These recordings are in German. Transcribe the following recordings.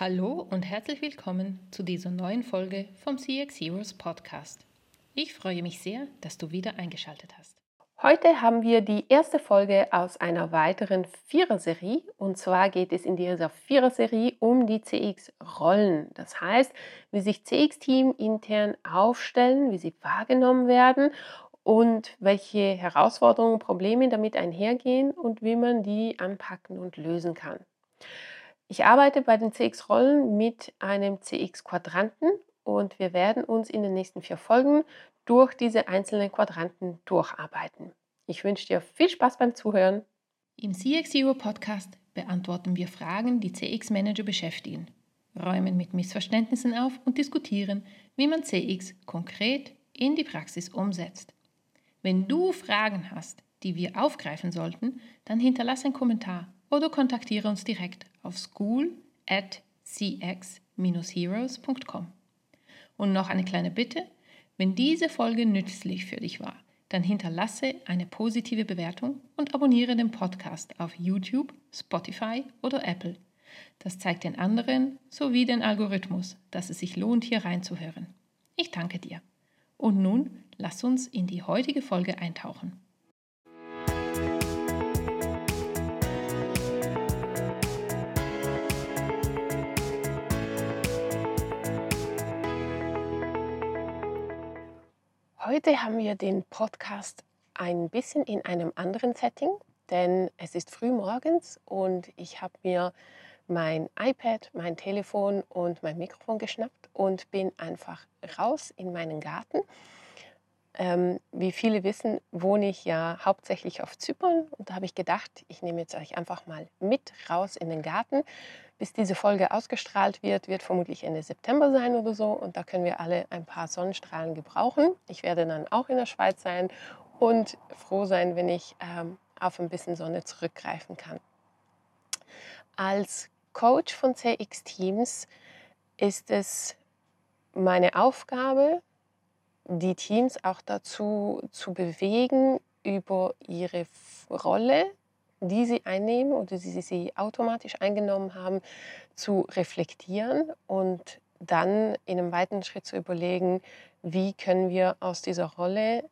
Hallo und herzlich willkommen zu dieser neuen Folge vom CX Heroes Podcast. Ich freue mich sehr, dass du wieder eingeschaltet hast. Heute haben wir die erste Folge aus einer weiteren Vierer-Serie und zwar geht es in dieser Vierer-Serie um die CX-Rollen. Das heißt, wie sich CX-Team intern aufstellen, wie sie wahrgenommen werden und welche Herausforderungen, Probleme damit einhergehen und wie man die anpacken und lösen kann. Ich arbeite bei den CX-Rollen mit einem CX-Quadranten und wir werden uns in den nächsten vier Folgen durch diese einzelnen Quadranten durcharbeiten. Ich wünsche dir viel Spaß beim Zuhören. Im CX Zero Podcast beantworten wir Fragen, die CX-Manager beschäftigen, räumen mit Missverständnissen auf und diskutieren, wie man CX konkret in die Praxis umsetzt. Wenn du Fragen hast, die wir aufgreifen sollten, dann hinterlasse einen Kommentar oder kontaktiere uns direkt auf school at cx-heroes.com. Und noch eine kleine Bitte, wenn diese Folge nützlich für dich war, dann hinterlasse eine positive Bewertung und abonniere den Podcast auf YouTube, Spotify oder Apple. Das zeigt den anderen sowie den Algorithmus, dass es sich lohnt, hier reinzuhören. Ich danke dir. Und nun lass uns in die heutige Folge eintauchen. Heute haben wir den Podcast ein bisschen in einem anderen Setting, denn es ist früh morgens und ich habe mir mein iPad, mein Telefon und mein Mikrofon geschnappt und bin einfach raus in meinen Garten. Ähm, wie viele wissen, wohne ich ja hauptsächlich auf Zypern und da habe ich gedacht, ich nehme jetzt euch einfach mal mit raus in den Garten bis diese Folge ausgestrahlt wird, wird vermutlich Ende September sein oder so. Und da können wir alle ein paar Sonnenstrahlen gebrauchen. Ich werde dann auch in der Schweiz sein und froh sein, wenn ich ähm, auf ein bisschen Sonne zurückgreifen kann. Als Coach von CX Teams ist es meine Aufgabe, die Teams auch dazu zu bewegen, über ihre Rolle die sie einnehmen oder die sie automatisch eingenommen haben, zu reflektieren und dann in einem weiteren Schritt zu überlegen, wie können wir aus dieser Rolle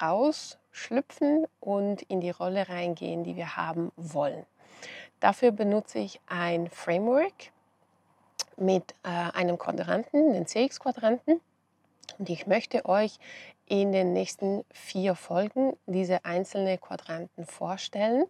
rausschlüpfen und in die Rolle reingehen, die wir haben wollen. Dafür benutze ich ein Framework mit äh, einem Quadranten, den CX-Quadranten. Und ich möchte euch in den nächsten vier Folgen diese einzelnen Quadranten vorstellen,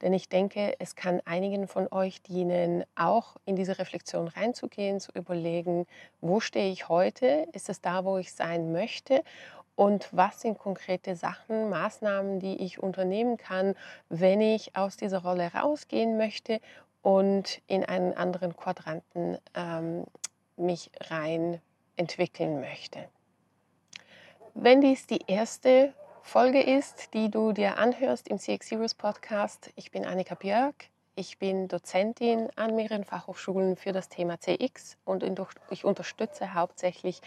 denn ich denke, es kann einigen von euch dienen, auch in diese Reflexion reinzugehen, zu überlegen, wo stehe ich heute, ist es da, wo ich sein möchte? Und was sind konkrete Sachen, Maßnahmen, die ich unternehmen kann, wenn ich aus dieser Rolle rausgehen möchte und in einen anderen Quadranten ähm, mich rein entwickeln möchte. Wenn dies die erste Folge ist, die du dir anhörst im CX Heroes Podcast, ich bin Annika Björk. Ich bin Dozentin an mehreren Fachhochschulen für das Thema CX und ich unterstütze hauptsächlich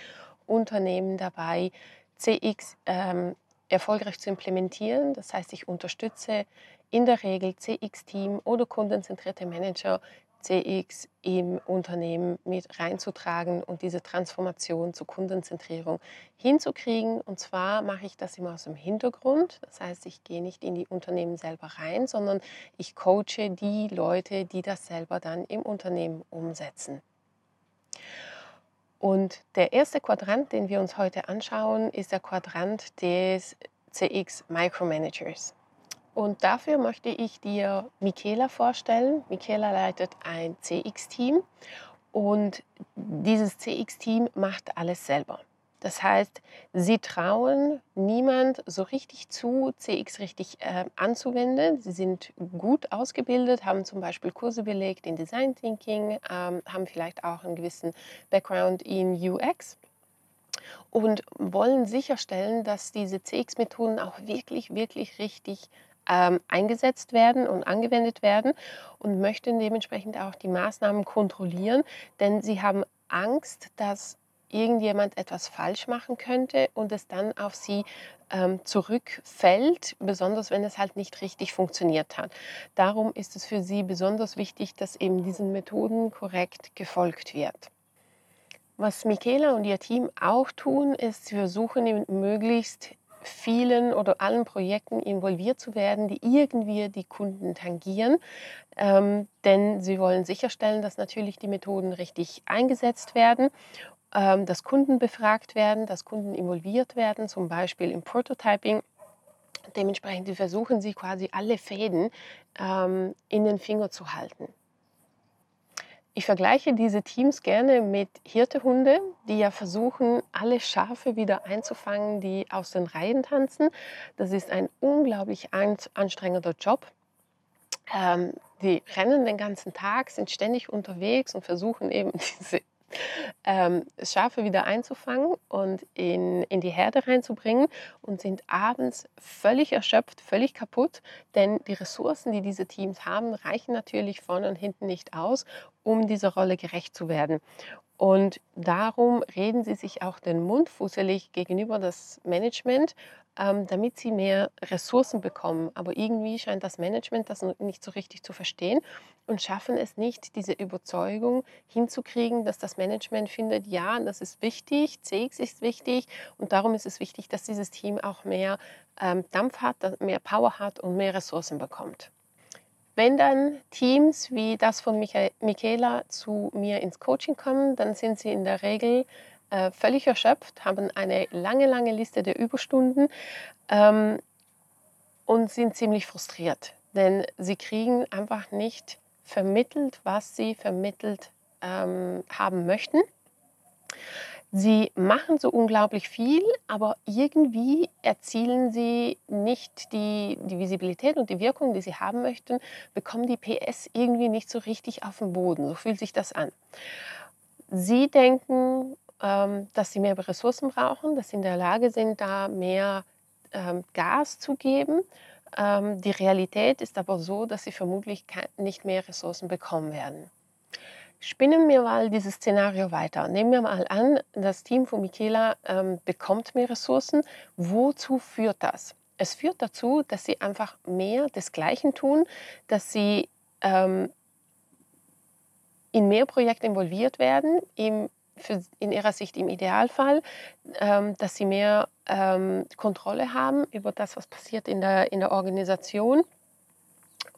Unternehmen dabei, CX ähm, erfolgreich zu implementieren. Das heißt, ich unterstütze in der Regel CX-Team oder kundenzentrierte Manager CX im Unternehmen mit reinzutragen und diese Transformation zur Kundenzentrierung hinzukriegen. Und zwar mache ich das immer aus dem Hintergrund. Das heißt, ich gehe nicht in die Unternehmen selber rein, sondern ich coache die Leute, die das selber dann im Unternehmen umsetzen. Und der erste Quadrant, den wir uns heute anschauen, ist der Quadrant des CX Micromanagers. Und dafür möchte ich dir Michaela vorstellen. Michaela leitet ein CX-Team und dieses CX-Team macht alles selber. Das heißt, sie trauen niemand so richtig zu, CX richtig äh, anzuwenden. Sie sind gut ausgebildet, haben zum Beispiel Kurse belegt in Design Thinking, ähm, haben vielleicht auch einen gewissen Background in UX und wollen sicherstellen, dass diese CX-Methoden auch wirklich, wirklich richtig ähm, eingesetzt werden und angewendet werden und möchten dementsprechend auch die Maßnahmen kontrollieren, denn sie haben Angst, dass irgendjemand etwas falsch machen könnte und es dann auf sie ähm, zurückfällt, besonders wenn es halt nicht richtig funktioniert hat. Darum ist es für sie besonders wichtig, dass eben diesen Methoden korrekt gefolgt wird. Was Michaela und ihr Team auch tun, ist, sie versuchen möglichst vielen oder allen Projekten involviert zu werden, die irgendwie die Kunden tangieren. Ähm, denn sie wollen sicherstellen, dass natürlich die Methoden richtig eingesetzt werden ähm, dass Kunden befragt werden, dass Kunden involviert werden, zum Beispiel im Prototyping. Dementsprechend versuchen sie quasi alle Fäden ähm, in den Finger zu halten. Ich vergleiche diese Teams gerne mit Hirtehunde, die ja versuchen, alle Schafe wieder einzufangen, die aus den Reihen tanzen. Das ist ein unglaublich anstrengender Job. Ähm, die rennen den ganzen Tag, sind ständig unterwegs und versuchen eben diese ähm, Schafe wieder einzufangen und in, in die Herde reinzubringen und sind abends völlig erschöpft, völlig kaputt, denn die Ressourcen, die diese Teams haben, reichen natürlich vorne und hinten nicht aus, um dieser Rolle gerecht zu werden. Und darum reden sie sich auch den Mund fusselig gegenüber das Management ähm, damit sie mehr Ressourcen bekommen. Aber irgendwie scheint das Management das nicht so richtig zu verstehen und schaffen es nicht, diese Überzeugung hinzukriegen, dass das Management findet, ja, das ist wichtig, CX ist wichtig und darum ist es wichtig, dass dieses Team auch mehr ähm, Dampf hat, mehr Power hat und mehr Ressourcen bekommt. Wenn dann Teams wie das von Michaela zu mir ins Coaching kommen, dann sind sie in der Regel äh, völlig erschöpft, haben eine lange, lange Liste der Überstunden ähm, und sind ziemlich frustriert, denn sie kriegen einfach nicht vermittelt, was sie vermittelt ähm, haben möchten. Sie machen so unglaublich viel, aber irgendwie erzielen sie nicht die, die Visibilität und die Wirkung, die sie haben möchten, bekommen die PS irgendwie nicht so richtig auf den Boden. So fühlt sich das an. Sie denken, ähm, dass sie mehr Ressourcen brauchen, dass sie in der Lage sind, da mehr ähm, Gas zu geben. Ähm, die Realität ist aber so, dass sie vermutlich nicht mehr Ressourcen bekommen werden. Spinnen wir mal dieses Szenario weiter. Nehmen wir mal an, das Team von Michaela ähm, bekommt mehr Ressourcen. Wozu führt das? Es führt dazu, dass sie einfach mehr des Gleichen tun, dass sie ähm, in mehr Projekte involviert werden, im für, in ihrer Sicht im Idealfall, ähm, dass sie mehr ähm, Kontrolle haben über das, was passiert in der, in der Organisation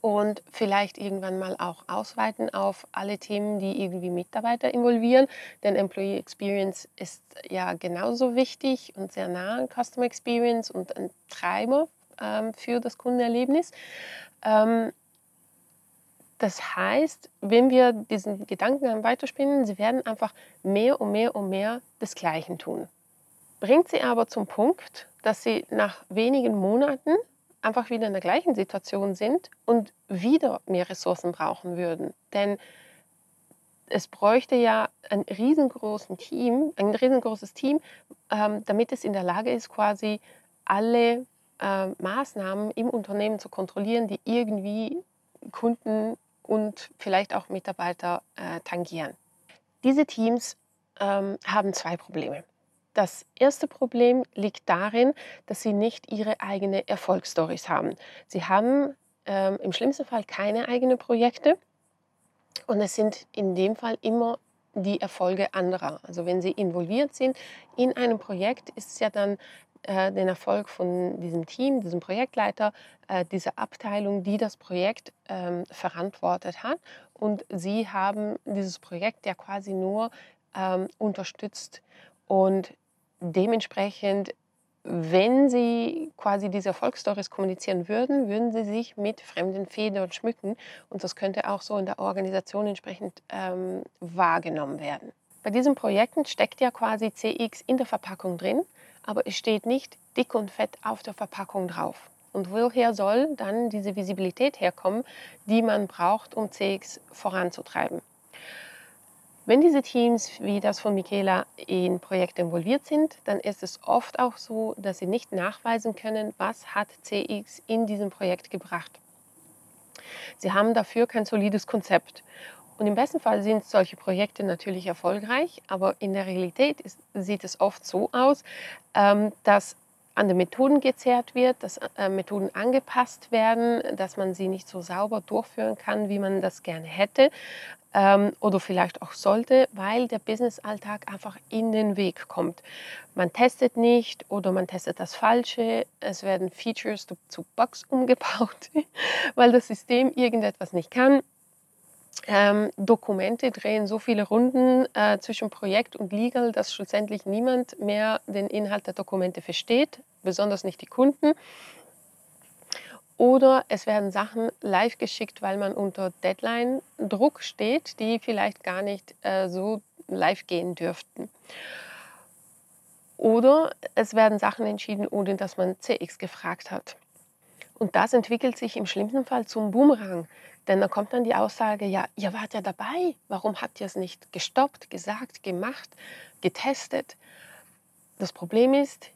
und vielleicht irgendwann mal auch ausweiten auf alle Themen, die irgendwie Mitarbeiter involvieren. Denn Employee Experience ist ja genauso wichtig und sehr nah an Customer Experience und ein Treiber ähm, für das Kundenerlebnis. Ähm, das heißt, wenn wir diesen Gedanken weiterspinnen, sie werden einfach mehr und mehr und mehr des Gleichen tun. Bringt sie aber zum Punkt, dass sie nach wenigen Monaten einfach wieder in der gleichen Situation sind und wieder mehr Ressourcen brauchen würden. Denn es bräuchte ja ein riesengroßes Team, ein riesengroßes Team, ähm, damit es in der Lage ist, quasi alle äh, Maßnahmen im Unternehmen zu kontrollieren, die irgendwie Kunden und vielleicht auch Mitarbeiter äh, tangieren. Diese Teams ähm, haben zwei Probleme. Das erste Problem liegt darin, dass sie nicht ihre eigenen Erfolgsstories haben. Sie haben ähm, im schlimmsten Fall keine eigenen Projekte und es sind in dem Fall immer die Erfolge anderer. Also wenn sie involviert sind in einem Projekt, ist es ja dann äh, den Erfolg von diesem Team, diesem Projektleiter, äh, dieser Abteilung, die das Projekt ähm, verantwortet hat. Und sie haben dieses Projekt ja quasi nur ähm, unterstützt. Und dementsprechend, wenn sie quasi diese Erfolgsstories kommunizieren würden, würden sie sich mit fremden Federn schmücken. Und das könnte auch so in der Organisation entsprechend ähm, wahrgenommen werden. Bei diesen Projekten steckt ja quasi CX in der Verpackung drin aber es steht nicht dick und fett auf der Verpackung drauf. Und woher soll dann diese Visibilität herkommen, die man braucht, um CX voranzutreiben? Wenn diese Teams wie das von Michaela in Projekte involviert sind, dann ist es oft auch so, dass sie nicht nachweisen können, was hat CX in diesem Projekt gebracht. Sie haben dafür kein solides Konzept. Und im besten Fall sind solche Projekte natürlich erfolgreich, aber in der Realität ist, sieht es oft so aus, ähm, dass an den Methoden gezerrt wird, dass äh, Methoden angepasst werden, dass man sie nicht so sauber durchführen kann, wie man das gerne hätte ähm, oder vielleicht auch sollte, weil der Businessalltag einfach in den Weg kommt. Man testet nicht oder man testet das Falsche, es werden Features zu, zu Bugs umgebaut, weil das System irgendetwas nicht kann. Ähm, Dokumente drehen so viele Runden äh, zwischen Projekt und Legal, dass schlussendlich niemand mehr den Inhalt der Dokumente versteht, besonders nicht die Kunden. Oder es werden Sachen live geschickt, weil man unter Deadline-Druck steht, die vielleicht gar nicht äh, so live gehen dürften. Oder es werden Sachen entschieden, ohne dass man CX gefragt hat. Und das entwickelt sich im schlimmsten Fall zum Boomerang. Denn da kommt dann die Aussage, ja, ihr wart ja dabei, warum habt ihr es nicht gestoppt, gesagt, gemacht, getestet? Das Problem ist,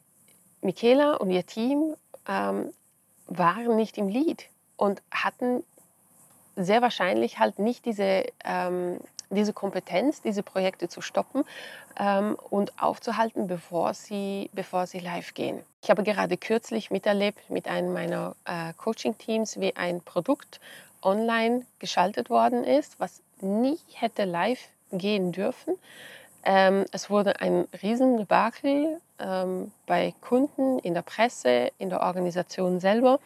Michaela und ihr Team ähm, waren nicht im Lead und hatten sehr wahrscheinlich halt nicht diese, ähm, diese Kompetenz, diese Projekte zu stoppen ähm, und aufzuhalten, bevor sie, bevor sie live gehen. Ich habe gerade kürzlich miterlebt mit einem meiner äh, Coaching-Teams, wie ein Produkt online geschaltet worden ist, was nie hätte live gehen dürfen. Ähm, es wurde ein Riesendebakel ähm, bei Kunden, in der Presse, in der Organisation selber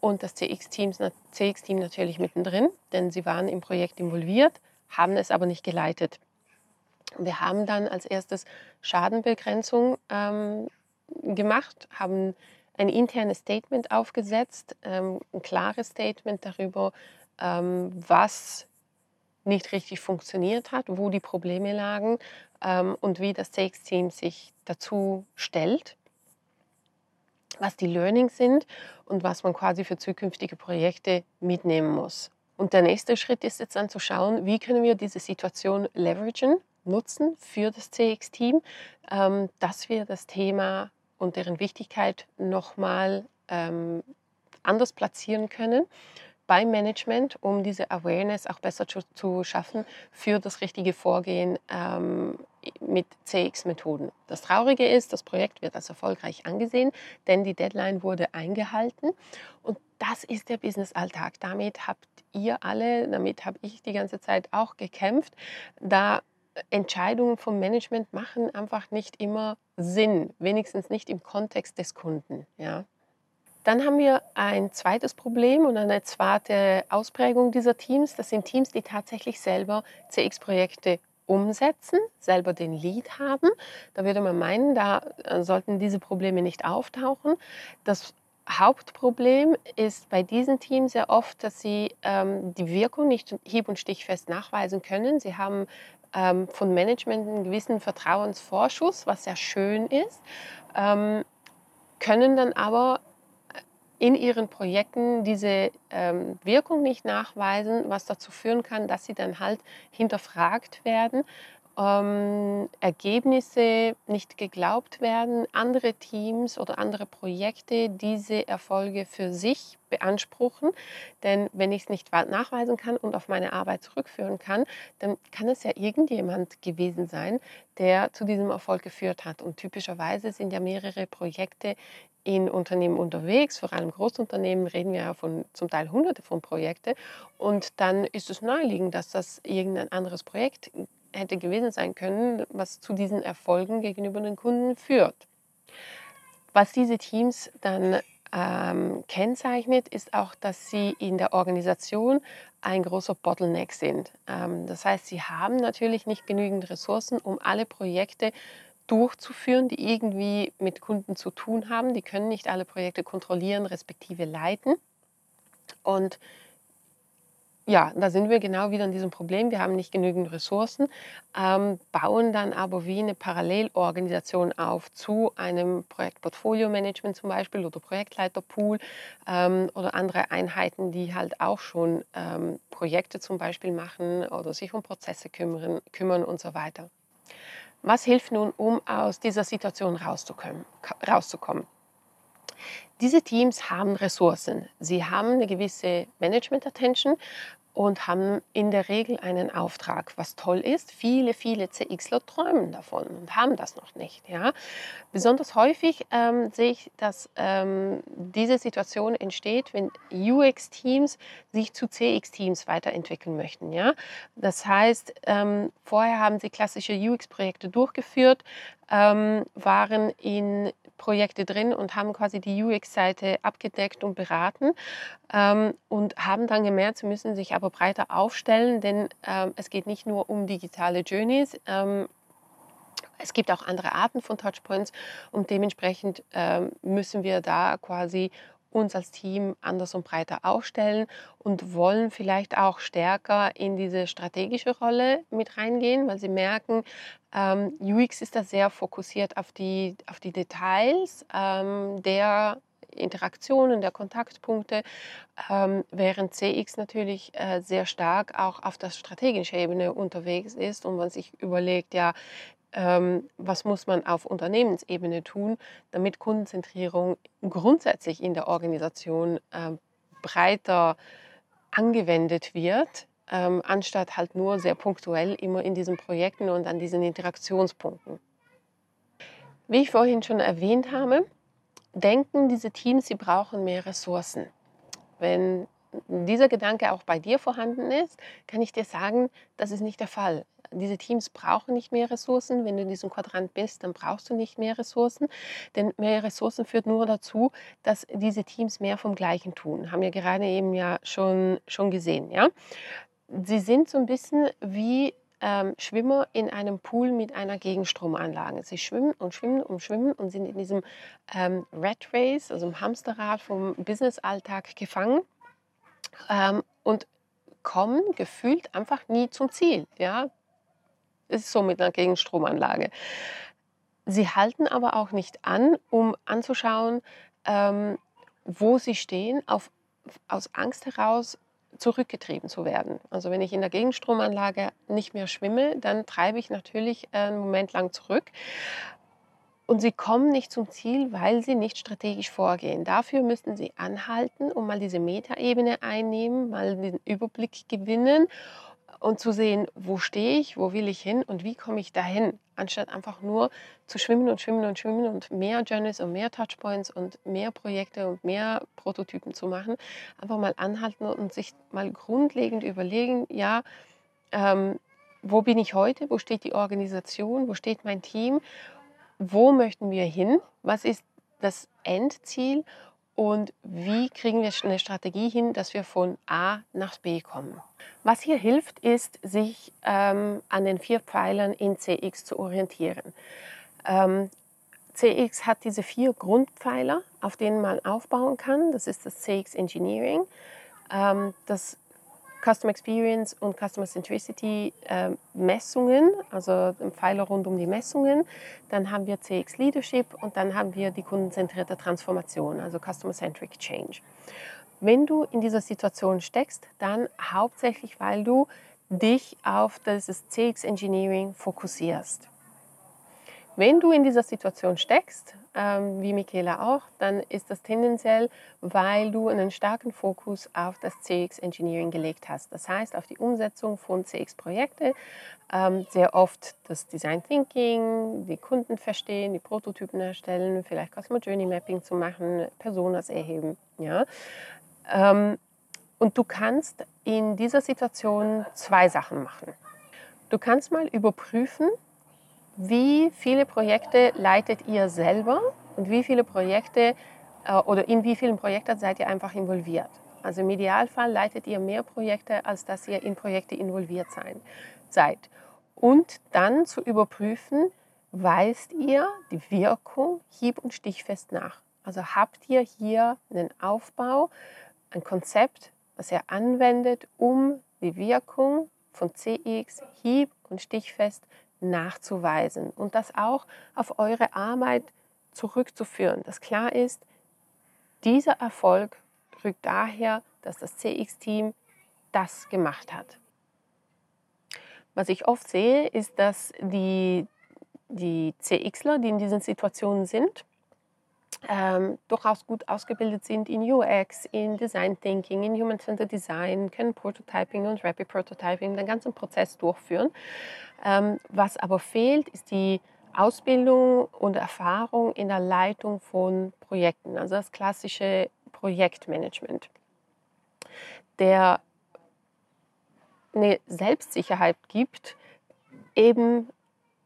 und das CX-Team CX natürlich mittendrin, denn sie waren im Projekt involviert, haben es aber nicht geleitet. Wir haben dann als erstes Schadenbegrenzung ähm, gemacht, haben ein internes Statement aufgesetzt, ähm, ein klares Statement darüber, ähm, was nicht richtig funktioniert hat, wo die Probleme lagen ähm, und wie das CX-Team sich dazu stellt, was die Learnings sind und was man quasi für zukünftige Projekte mitnehmen muss. Und der nächste Schritt ist jetzt dann zu schauen, wie können wir diese Situation leveragen, nutzen für das CX-Team, ähm, dass wir das Thema und deren Wichtigkeit nochmal ähm, anders platzieren können beim Management, um diese Awareness auch besser zu, zu schaffen für das richtige Vorgehen ähm, mit CX-Methoden. Das Traurige ist, das Projekt wird als erfolgreich angesehen, denn die Deadline wurde eingehalten und das ist der Business-Alltag. Damit habt ihr alle, damit habe ich die ganze Zeit auch gekämpft, da Entscheidungen vom Management machen einfach nicht immer Sinn, wenigstens nicht im Kontext des Kunden. Ja. Dann haben wir ein zweites Problem und eine zweite Ausprägung dieser Teams. Das sind Teams, die tatsächlich selber CX-Projekte umsetzen, selber den Lead haben. Da würde man meinen, da äh, sollten diese Probleme nicht auftauchen. Das Hauptproblem ist bei diesen Teams sehr oft, dass sie ähm, die Wirkung nicht hieb- und stichfest nachweisen können. Sie haben ähm, von Management einen gewissen Vertrauensvorschuss, was sehr schön ist, ähm, können dann aber in ihren Projekten diese ähm, Wirkung nicht nachweisen, was dazu führen kann, dass sie dann halt hinterfragt werden ähm, Ergebnisse nicht geglaubt werden, andere Teams oder andere Projekte diese Erfolge für sich beanspruchen. Denn wenn ich es nicht nachweisen kann und auf meine Arbeit zurückführen kann, dann kann es ja irgendjemand gewesen sein, der zu diesem Erfolg geführt hat. Und typischerweise sind ja mehrere Projekte in Unternehmen unterwegs, vor allem Großunternehmen reden wir ja von zum Teil hunderte von Projekten und dann ist es naheliegend, dass das irgendein anderes Projekt hätte gewesen sein können, was zu diesen Erfolgen gegenüber den Kunden führt. Was diese Teams dann ähm, kennzeichnet, ist auch, dass sie in der Organisation ein großer Bottleneck sind. Ähm, das heißt, sie haben natürlich nicht genügend Ressourcen, um alle Projekte durchzuführen, die irgendwie mit Kunden zu tun haben. Die können nicht alle Projekte kontrollieren, respektive leiten. Und ja, da sind wir genau wieder in diesem Problem. Wir haben nicht genügend Ressourcen, ähm, bauen dann aber wie eine Parallelorganisation auf zu einem Projektportfolio-Management zum Beispiel oder Projektleiterpool ähm, oder andere Einheiten, die halt auch schon ähm, Projekte zum Beispiel machen oder sich um Prozesse kümmern, kümmern und so weiter. Was hilft nun, um aus dieser Situation rauszukommen? rauszukommen? Diese Teams haben Ressourcen. Sie haben eine gewisse Management-Attention und haben in der Regel einen Auftrag, was toll ist. Viele, viele CXler träumen davon und haben das noch nicht. Ja? Besonders häufig ähm, sehe ich, dass ähm, diese Situation entsteht, wenn UX-Teams sich zu CX-Teams weiterentwickeln möchten. Ja? Das heißt, ähm, vorher haben sie klassische UX-Projekte durchgeführt, ähm, waren in Projekte drin und haben quasi die UX-Seite abgedeckt und beraten ähm, und haben dann gemerkt, sie müssen sich aber breiter aufstellen, denn ähm, es geht nicht nur um digitale Journeys. Ähm, es gibt auch andere Arten von Touchpoints und dementsprechend ähm, müssen wir da quasi uns als Team anders und breiter aufstellen und wollen vielleicht auch stärker in diese strategische Rolle mit reingehen, weil sie merken, ähm, UX ist da sehr fokussiert auf die, auf die Details ähm, der Interaktionen, der Kontaktpunkte, ähm, während CX natürlich äh, sehr stark auch auf der strategischen Ebene unterwegs ist und man sich überlegt, ja, was muss man auf Unternehmensebene tun, damit Kundenzentrierung grundsätzlich in der Organisation ähm, breiter angewendet wird, ähm, anstatt halt nur sehr punktuell immer in diesen Projekten und an diesen Interaktionspunkten. Wie ich vorhin schon erwähnt habe, denken diese Teams, sie brauchen mehr Ressourcen. Wenn dieser Gedanke auch bei dir vorhanden ist, kann ich dir sagen, das ist nicht der Fall diese Teams brauchen nicht mehr Ressourcen. Wenn du in diesem Quadrant bist, dann brauchst du nicht mehr Ressourcen. Denn mehr Ressourcen führt nur dazu, dass diese Teams mehr vom Gleichen tun. Haben wir gerade eben ja schon, schon gesehen. Ja? Sie sind so ein bisschen wie ähm, Schwimmer in einem Pool mit einer Gegenstromanlage. Sie schwimmen und schwimmen und schwimmen und sind in diesem ähm, Rat Race, also im Hamsterrad vom Businessalltag gefangen. Ähm, und kommen gefühlt einfach nie zum Ziel. Ja? Ist so mit einer Gegenstromanlage. Sie halten aber auch nicht an, um anzuschauen, ähm, wo sie stehen, auf, aus Angst heraus zurückgetrieben zu werden. Also wenn ich in der Gegenstromanlage nicht mehr schwimme, dann treibe ich natürlich einen Moment lang zurück. Und sie kommen nicht zum Ziel, weil sie nicht strategisch vorgehen. Dafür müssten sie anhalten und mal diese Metaebene einnehmen, mal den Überblick gewinnen und zu sehen, wo stehe ich, wo will ich hin und wie komme ich dahin, anstatt einfach nur zu schwimmen und schwimmen und schwimmen und mehr Journeys und mehr Touchpoints und mehr Projekte und mehr Prototypen zu machen. Einfach mal anhalten und sich mal grundlegend überlegen, ja, ähm, wo bin ich heute, wo steht die Organisation, wo steht mein Team, wo möchten wir hin, was ist das Endziel und wie kriegen wir eine Strategie hin, dass wir von A nach B kommen. Was hier hilft, ist, sich ähm, an den vier Pfeilern in CX zu orientieren. Ähm, CX hat diese vier Grundpfeiler, auf denen man aufbauen kann. Das ist das CX Engineering, ähm, das Customer Experience und Customer Centricity äh, Messungen, also Pfeiler rund um die Messungen. Dann haben wir CX Leadership und dann haben wir die kundenzentrierte Transformation, also Customer Centric Change. Wenn du in dieser Situation steckst, dann hauptsächlich, weil du dich auf das CX Engineering fokussierst. Wenn du in dieser Situation steckst, ähm, wie Michaela auch, dann ist das tendenziell, weil du einen starken Fokus auf das CX Engineering gelegt hast. Das heißt, auf die Umsetzung von CX-Projekten, ähm, sehr oft das Design Thinking, die Kunden verstehen, die Prototypen erstellen, vielleicht Customer Journey Mapping zu machen, Personas erheben. Ja? Ähm, und du kannst in dieser Situation zwei Sachen machen. Du kannst mal überprüfen, wie viele Projekte leitet ihr selber und wie viele Projekte äh, oder in wie vielen Projekten seid ihr einfach involviert? Also im Idealfall leitet ihr mehr Projekte, als dass ihr in Projekte involviert sein, seid. Und dann zu überprüfen, weist ihr die Wirkung hieb- und stichfest nach. Also habt ihr hier einen Aufbau, ein Konzept, das ihr anwendet, um die Wirkung von CX hieb- und stichfest nachzuweisen und das auch auf eure Arbeit zurückzuführen, dass klar ist, dieser Erfolg rückt daher, dass das CX-Team das gemacht hat. Was ich oft sehe, ist, dass die, die CXler, die in diesen Situationen sind, ähm, durchaus gut ausgebildet sind in UX, in Design Thinking, in Human Centered Design, können Prototyping und Rapid Prototyping, den ganzen Prozess durchführen. Ähm, was aber fehlt, ist die Ausbildung und Erfahrung in der Leitung von Projekten, also das klassische Projektmanagement. Der eine Selbstsicherheit gibt, eben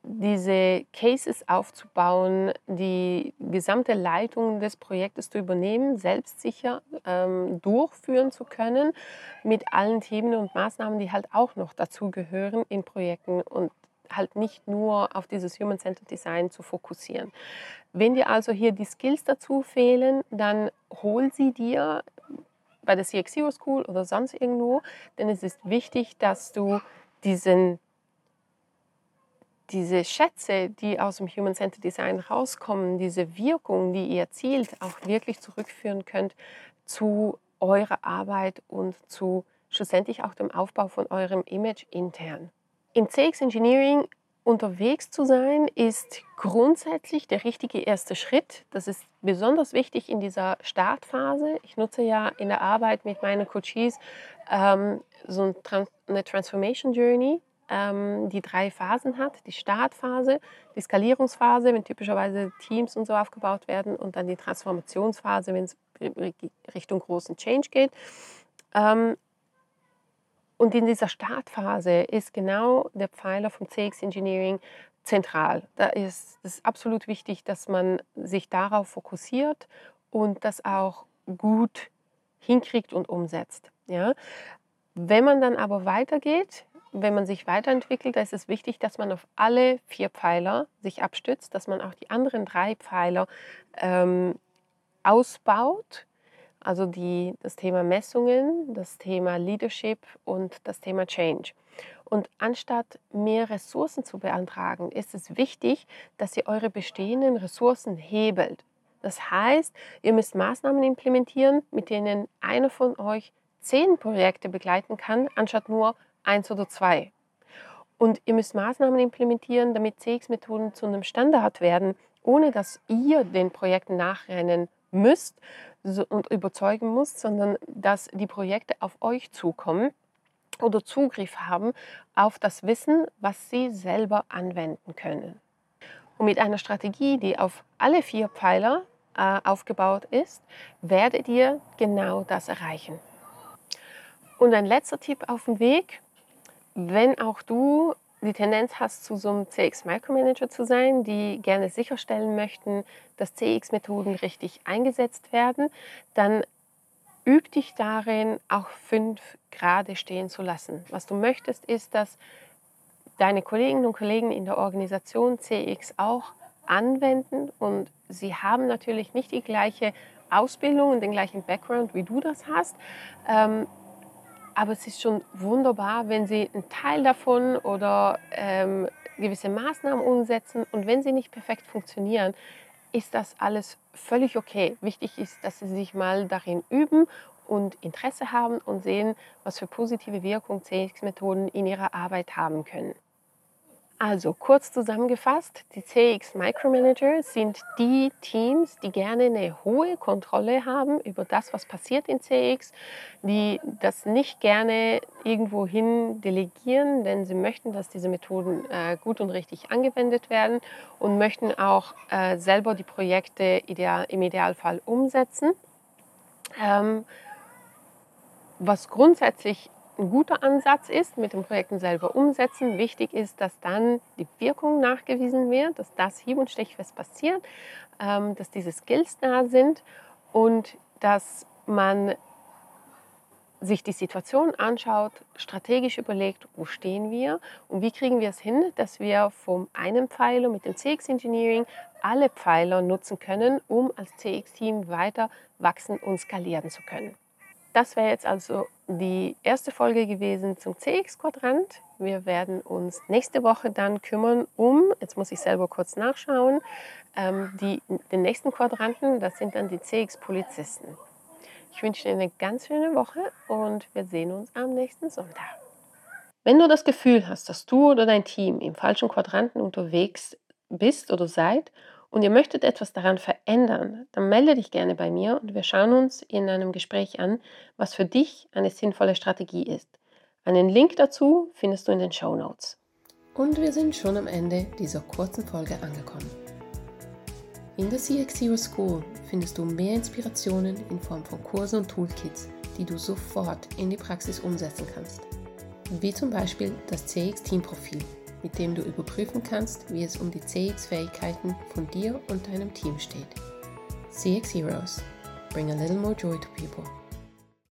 diese Cases aufzubauen, die gesamte Leitung des Projektes zu übernehmen, selbstsicher ähm, durchführen zu können mit allen Themen und Maßnahmen, die halt auch noch dazugehören in Projekten und halt nicht nur auf dieses Human-Centered Design zu fokussieren. Wenn dir also hier die Skills dazu fehlen, dann hol sie dir bei der CX Zero School oder sonst irgendwo, denn es ist wichtig, dass du diesen diese Schätze, die aus dem Human-Centered Design rauskommen, diese Wirkung, die ihr erzielt, auch wirklich zurückführen könnt zu eurer Arbeit und zu schlussendlich auch dem Aufbau von eurem Image intern. Im CX Engineering unterwegs zu sein, ist grundsätzlich der richtige erste Schritt. Das ist besonders wichtig in dieser Startphase. Ich nutze ja in der Arbeit mit meinen Coaches ähm, so eine Transformation Journey, die drei Phasen hat. Die Startphase, die Skalierungsphase, wenn typischerweise Teams und so aufgebaut werden und dann die Transformationsphase, wenn es Richtung großen Change geht. Ähm, und in dieser Startphase ist genau der Pfeiler vom CX Engineering zentral. Da ist es absolut wichtig, dass man sich darauf fokussiert und das auch gut hinkriegt und umsetzt. Ja? Wenn man dann aber weitergeht, wenn man sich weiterentwickelt, da ist es wichtig, dass man auf alle vier Pfeiler sich abstützt, dass man auch die anderen drei Pfeiler ähm, ausbaut also die, das Thema Messungen, das Thema Leadership und das Thema Change. Und anstatt mehr Ressourcen zu beantragen, ist es wichtig, dass ihr eure bestehenden Ressourcen hebelt. Das heißt, ihr müsst Maßnahmen implementieren, mit denen einer von euch zehn Projekte begleiten kann, anstatt nur eins oder zwei. Und ihr müsst Maßnahmen implementieren, damit CX-Methoden zu einem Standard werden, ohne dass ihr den Projekten nachrennen müsst, und überzeugen muss, sondern dass die Projekte auf euch zukommen oder Zugriff haben auf das Wissen, was sie selber anwenden können. Und mit einer Strategie, die auf alle vier Pfeiler äh, aufgebaut ist, werdet ihr genau das erreichen. Und ein letzter Tipp auf dem Weg, wenn auch du die Tendenz hast, zu so einem CX-Micromanager zu sein, die gerne sicherstellen möchten, dass CX-Methoden richtig eingesetzt werden, dann üb dich darin, auch fünf Grade stehen zu lassen. Was du möchtest, ist, dass deine Kolleginnen und Kollegen in der Organisation CX auch anwenden und sie haben natürlich nicht die gleiche Ausbildung und den gleichen Background, wie du das hast. Aber es ist schon wunderbar, wenn Sie einen Teil davon oder ähm, gewisse Maßnahmen umsetzen und wenn sie nicht perfekt funktionieren, ist das alles völlig okay. Wichtig ist, dass Sie sich mal darin üben und Interesse haben und sehen, was für positive Wirkung CX-Methoden in Ihrer Arbeit haben können. Also kurz zusammengefasst, die CX Micromanager sind die Teams, die gerne eine hohe Kontrolle haben über das, was passiert in CX, die das nicht gerne irgendwohin delegieren, denn sie möchten, dass diese Methoden äh, gut und richtig angewendet werden und möchten auch äh, selber die Projekte ideal, im Idealfall umsetzen. Ähm, was grundsätzlich ein guter Ansatz ist, mit den Projekten selber umsetzen. Wichtig ist, dass dann die Wirkung nachgewiesen wird, dass das hieb- und stechfest passiert, ähm, dass diese Skills da sind und dass man sich die Situation anschaut, strategisch überlegt, wo stehen wir und wie kriegen wir es hin, dass wir vom einen Pfeiler mit dem CX Engineering alle Pfeiler nutzen können, um als CX-Team weiter wachsen und skalieren zu können. Das wäre jetzt also die erste Folge gewesen zum CX-Quadrant. Wir werden uns nächste Woche dann kümmern um, jetzt muss ich selber kurz nachschauen, ähm, die, den nächsten Quadranten, das sind dann die CX-Polizisten. Ich wünsche dir eine ganz schöne Woche und wir sehen uns am nächsten Sonntag. Wenn du das Gefühl hast, dass du oder dein Team im falschen Quadranten unterwegs bist oder seid und ihr möchtet etwas daran verändern, dann melde dich gerne bei mir und wir schauen uns in einem Gespräch an, was für dich eine sinnvolle Strategie ist. Einen Link dazu findest du in den Show Notes. Und wir sind schon am Ende dieser kurzen Folge angekommen. In der CX Zero School findest du mehr Inspirationen in Form von Kursen und Toolkits, die du sofort in die Praxis umsetzen kannst. Wie zum Beispiel das CX Team Profil mit dem du überprüfen kannst, wie es um die CX-Fähigkeiten von dir und deinem Team steht. CX Heroes. Bring a little more joy to people.